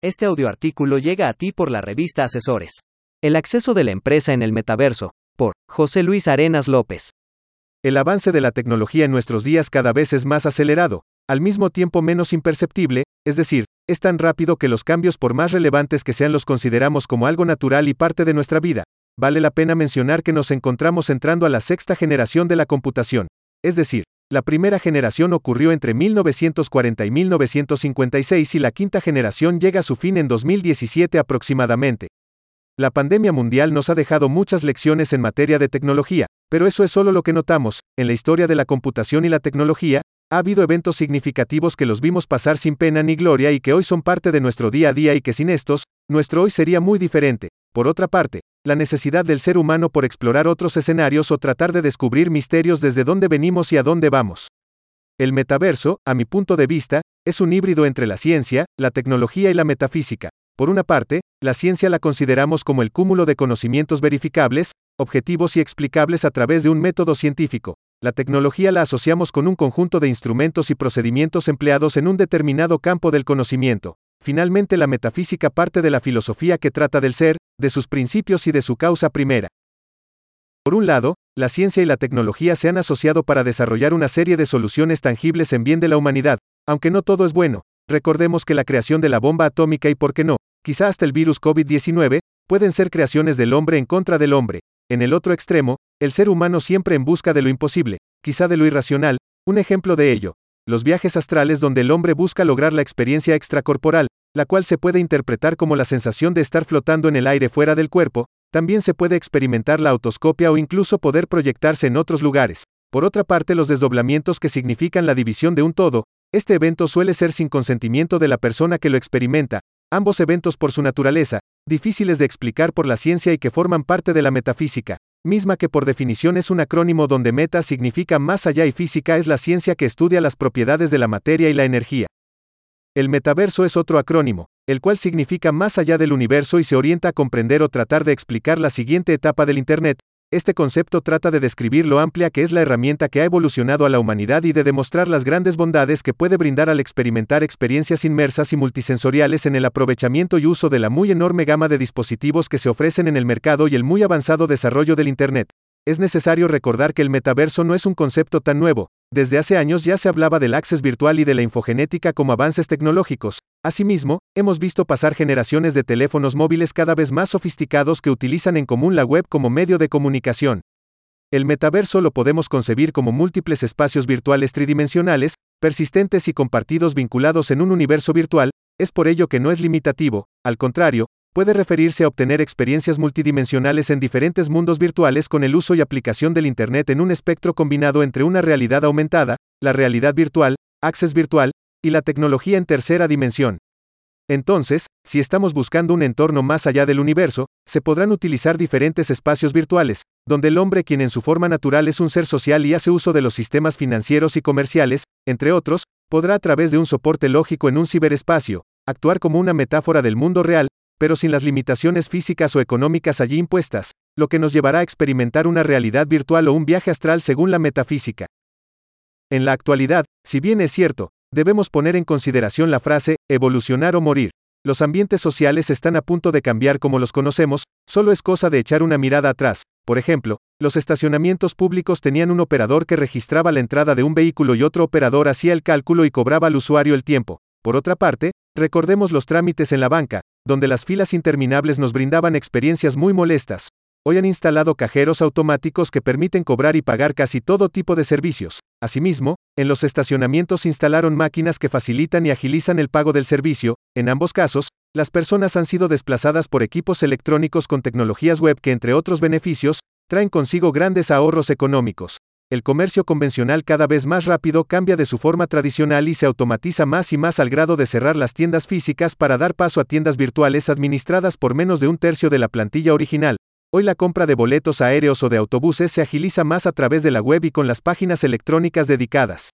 Este audioartículo llega a ti por la revista Asesores. El acceso de la empresa en el metaverso, por José Luis Arenas López. El avance de la tecnología en nuestros días cada vez es más acelerado, al mismo tiempo menos imperceptible, es decir, es tan rápido que los cambios por más relevantes que sean los consideramos como algo natural y parte de nuestra vida. Vale la pena mencionar que nos encontramos entrando a la sexta generación de la computación, es decir, la primera generación ocurrió entre 1940 y 1956 y la quinta generación llega a su fin en 2017 aproximadamente. La pandemia mundial nos ha dejado muchas lecciones en materia de tecnología, pero eso es solo lo que notamos. En la historia de la computación y la tecnología, ha habido eventos significativos que los vimos pasar sin pena ni gloria y que hoy son parte de nuestro día a día y que sin estos, nuestro hoy sería muy diferente. Por otra parte, la necesidad del ser humano por explorar otros escenarios o tratar de descubrir misterios desde dónde venimos y a dónde vamos. El metaverso, a mi punto de vista, es un híbrido entre la ciencia, la tecnología y la metafísica. Por una parte, la ciencia la consideramos como el cúmulo de conocimientos verificables, objetivos y explicables a través de un método científico. La tecnología la asociamos con un conjunto de instrumentos y procedimientos empleados en un determinado campo del conocimiento. Finalmente la metafísica parte de la filosofía que trata del ser, de sus principios y de su causa primera. Por un lado, la ciencia y la tecnología se han asociado para desarrollar una serie de soluciones tangibles en bien de la humanidad, aunque no todo es bueno. Recordemos que la creación de la bomba atómica y, por qué no, quizá hasta el virus COVID-19, pueden ser creaciones del hombre en contra del hombre. En el otro extremo, el ser humano siempre en busca de lo imposible, quizá de lo irracional, un ejemplo de ello, los viajes astrales donde el hombre busca lograr la experiencia extracorporal, la cual se puede interpretar como la sensación de estar flotando en el aire fuera del cuerpo, también se puede experimentar la autoscopia o incluso poder proyectarse en otros lugares. Por otra parte, los desdoblamientos que significan la división de un todo, este evento suele ser sin consentimiento de la persona que lo experimenta, ambos eventos por su naturaleza, difíciles de explicar por la ciencia y que forman parte de la metafísica misma que por definición es un acrónimo donde meta significa más allá y física es la ciencia que estudia las propiedades de la materia y la energía. El metaverso es otro acrónimo, el cual significa más allá del universo y se orienta a comprender o tratar de explicar la siguiente etapa del Internet, este concepto trata de describir lo amplia que es la herramienta que ha evolucionado a la humanidad y de demostrar las grandes bondades que puede brindar al experimentar experiencias inmersas y multisensoriales en el aprovechamiento y uso de la muy enorme gama de dispositivos que se ofrecen en el mercado y el muy avanzado desarrollo del Internet. Es necesario recordar que el metaverso no es un concepto tan nuevo, desde hace años ya se hablaba del access virtual y de la infogenética como avances tecnológicos. Asimismo, hemos visto pasar generaciones de teléfonos móviles cada vez más sofisticados que utilizan en común la web como medio de comunicación. El metaverso lo podemos concebir como múltiples espacios virtuales tridimensionales, persistentes y compartidos vinculados en un universo virtual, es por ello que no es limitativo, al contrario, puede referirse a obtener experiencias multidimensionales en diferentes mundos virtuales con el uso y aplicación del Internet en un espectro combinado entre una realidad aumentada, la realidad virtual, access virtual, y la tecnología en tercera dimensión. Entonces, si estamos buscando un entorno más allá del universo, se podrán utilizar diferentes espacios virtuales, donde el hombre quien en su forma natural es un ser social y hace uso de los sistemas financieros y comerciales, entre otros, podrá a través de un soporte lógico en un ciberespacio, actuar como una metáfora del mundo real, pero sin las limitaciones físicas o económicas allí impuestas, lo que nos llevará a experimentar una realidad virtual o un viaje astral según la metafísica. En la actualidad, si bien es cierto, debemos poner en consideración la frase, evolucionar o morir. Los ambientes sociales están a punto de cambiar como los conocemos, solo es cosa de echar una mirada atrás. Por ejemplo, los estacionamientos públicos tenían un operador que registraba la entrada de un vehículo y otro operador hacía el cálculo y cobraba al usuario el tiempo. Por otra parte, recordemos los trámites en la banca, donde las filas interminables nos brindaban experiencias muy molestas. Hoy han instalado cajeros automáticos que permiten cobrar y pagar casi todo tipo de servicios. Asimismo, en los estacionamientos instalaron máquinas que facilitan y agilizan el pago del servicio. En ambos casos, las personas han sido desplazadas por equipos electrónicos con tecnologías web que, entre otros beneficios, traen consigo grandes ahorros económicos el comercio convencional cada vez más rápido cambia de su forma tradicional y se automatiza más y más al grado de cerrar las tiendas físicas para dar paso a tiendas virtuales administradas por menos de un tercio de la plantilla original. Hoy la compra de boletos aéreos o de autobuses se agiliza más a través de la web y con las páginas electrónicas dedicadas.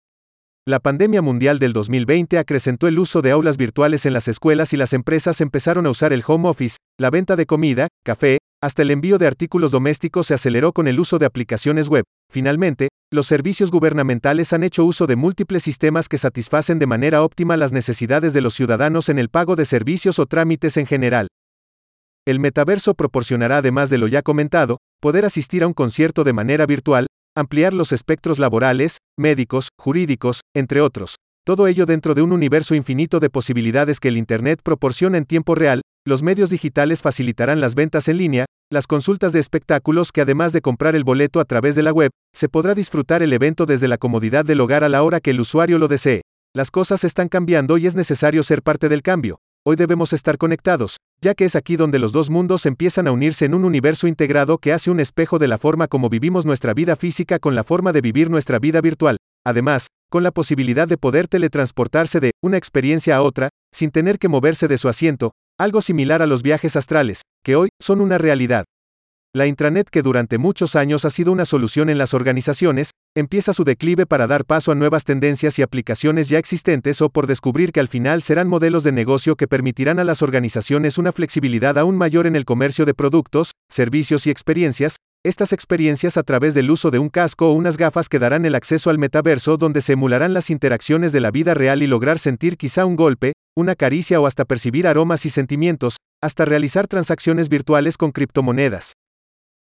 La pandemia mundial del 2020 acrecentó el uso de aulas virtuales en las escuelas y las empresas empezaron a usar el home office, la venta de comida, café, hasta el envío de artículos domésticos se aceleró con el uso de aplicaciones web. Finalmente, los servicios gubernamentales han hecho uso de múltiples sistemas que satisfacen de manera óptima las necesidades de los ciudadanos en el pago de servicios o trámites en general. El metaverso proporcionará, además de lo ya comentado, poder asistir a un concierto de manera virtual, ampliar los espectros laborales, médicos, jurídicos, entre otros. Todo ello dentro de un universo infinito de posibilidades que el Internet proporciona en tiempo real, los medios digitales facilitarán las ventas en línea, las consultas de espectáculos que además de comprar el boleto a través de la web, se podrá disfrutar el evento desde la comodidad del hogar a la hora que el usuario lo desee. Las cosas están cambiando y es necesario ser parte del cambio. Hoy debemos estar conectados, ya que es aquí donde los dos mundos empiezan a unirse en un universo integrado que hace un espejo de la forma como vivimos nuestra vida física con la forma de vivir nuestra vida virtual. Además, con la posibilidad de poder teletransportarse de una experiencia a otra, sin tener que moverse de su asiento, algo similar a los viajes astrales, que hoy son una realidad. La intranet que durante muchos años ha sido una solución en las organizaciones, empieza su declive para dar paso a nuevas tendencias y aplicaciones ya existentes o por descubrir que al final serán modelos de negocio que permitirán a las organizaciones una flexibilidad aún mayor en el comercio de productos, servicios y experiencias, estas experiencias a través del uso de un casco o unas gafas que darán el acceso al metaverso donde se emularán las interacciones de la vida real y lograr sentir quizá un golpe, una caricia o hasta percibir aromas y sentimientos, hasta realizar transacciones virtuales con criptomonedas.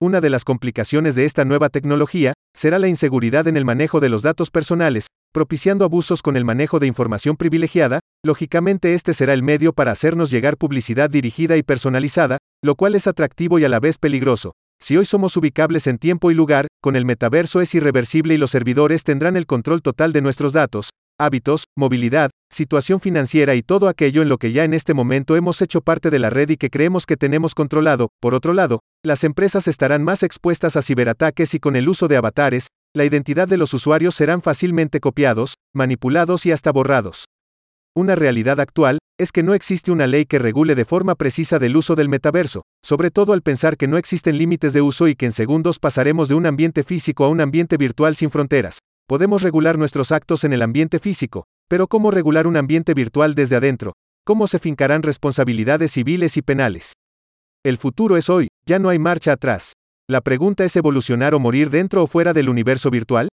Una de las complicaciones de esta nueva tecnología será la inseguridad en el manejo de los datos personales, propiciando abusos con el manejo de información privilegiada, lógicamente este será el medio para hacernos llegar publicidad dirigida y personalizada, lo cual es atractivo y a la vez peligroso. Si hoy somos ubicables en tiempo y lugar, con el metaverso es irreversible y los servidores tendrán el control total de nuestros datos, hábitos, movilidad, situación financiera y todo aquello en lo que ya en este momento hemos hecho parte de la red y que creemos que tenemos controlado. Por otro lado, las empresas estarán más expuestas a ciberataques y con el uso de avatares, la identidad de los usuarios serán fácilmente copiados, manipulados y hasta borrados. Una realidad actual, es que no existe una ley que regule de forma precisa del uso del metaverso, sobre todo al pensar que no existen límites de uso y que en segundos pasaremos de un ambiente físico a un ambiente virtual sin fronteras. Podemos regular nuestros actos en el ambiente físico, pero ¿cómo regular un ambiente virtual desde adentro? ¿Cómo se fincarán responsabilidades civiles y penales? El futuro es hoy, ya no hay marcha atrás. La pregunta es evolucionar o morir dentro o fuera del universo virtual.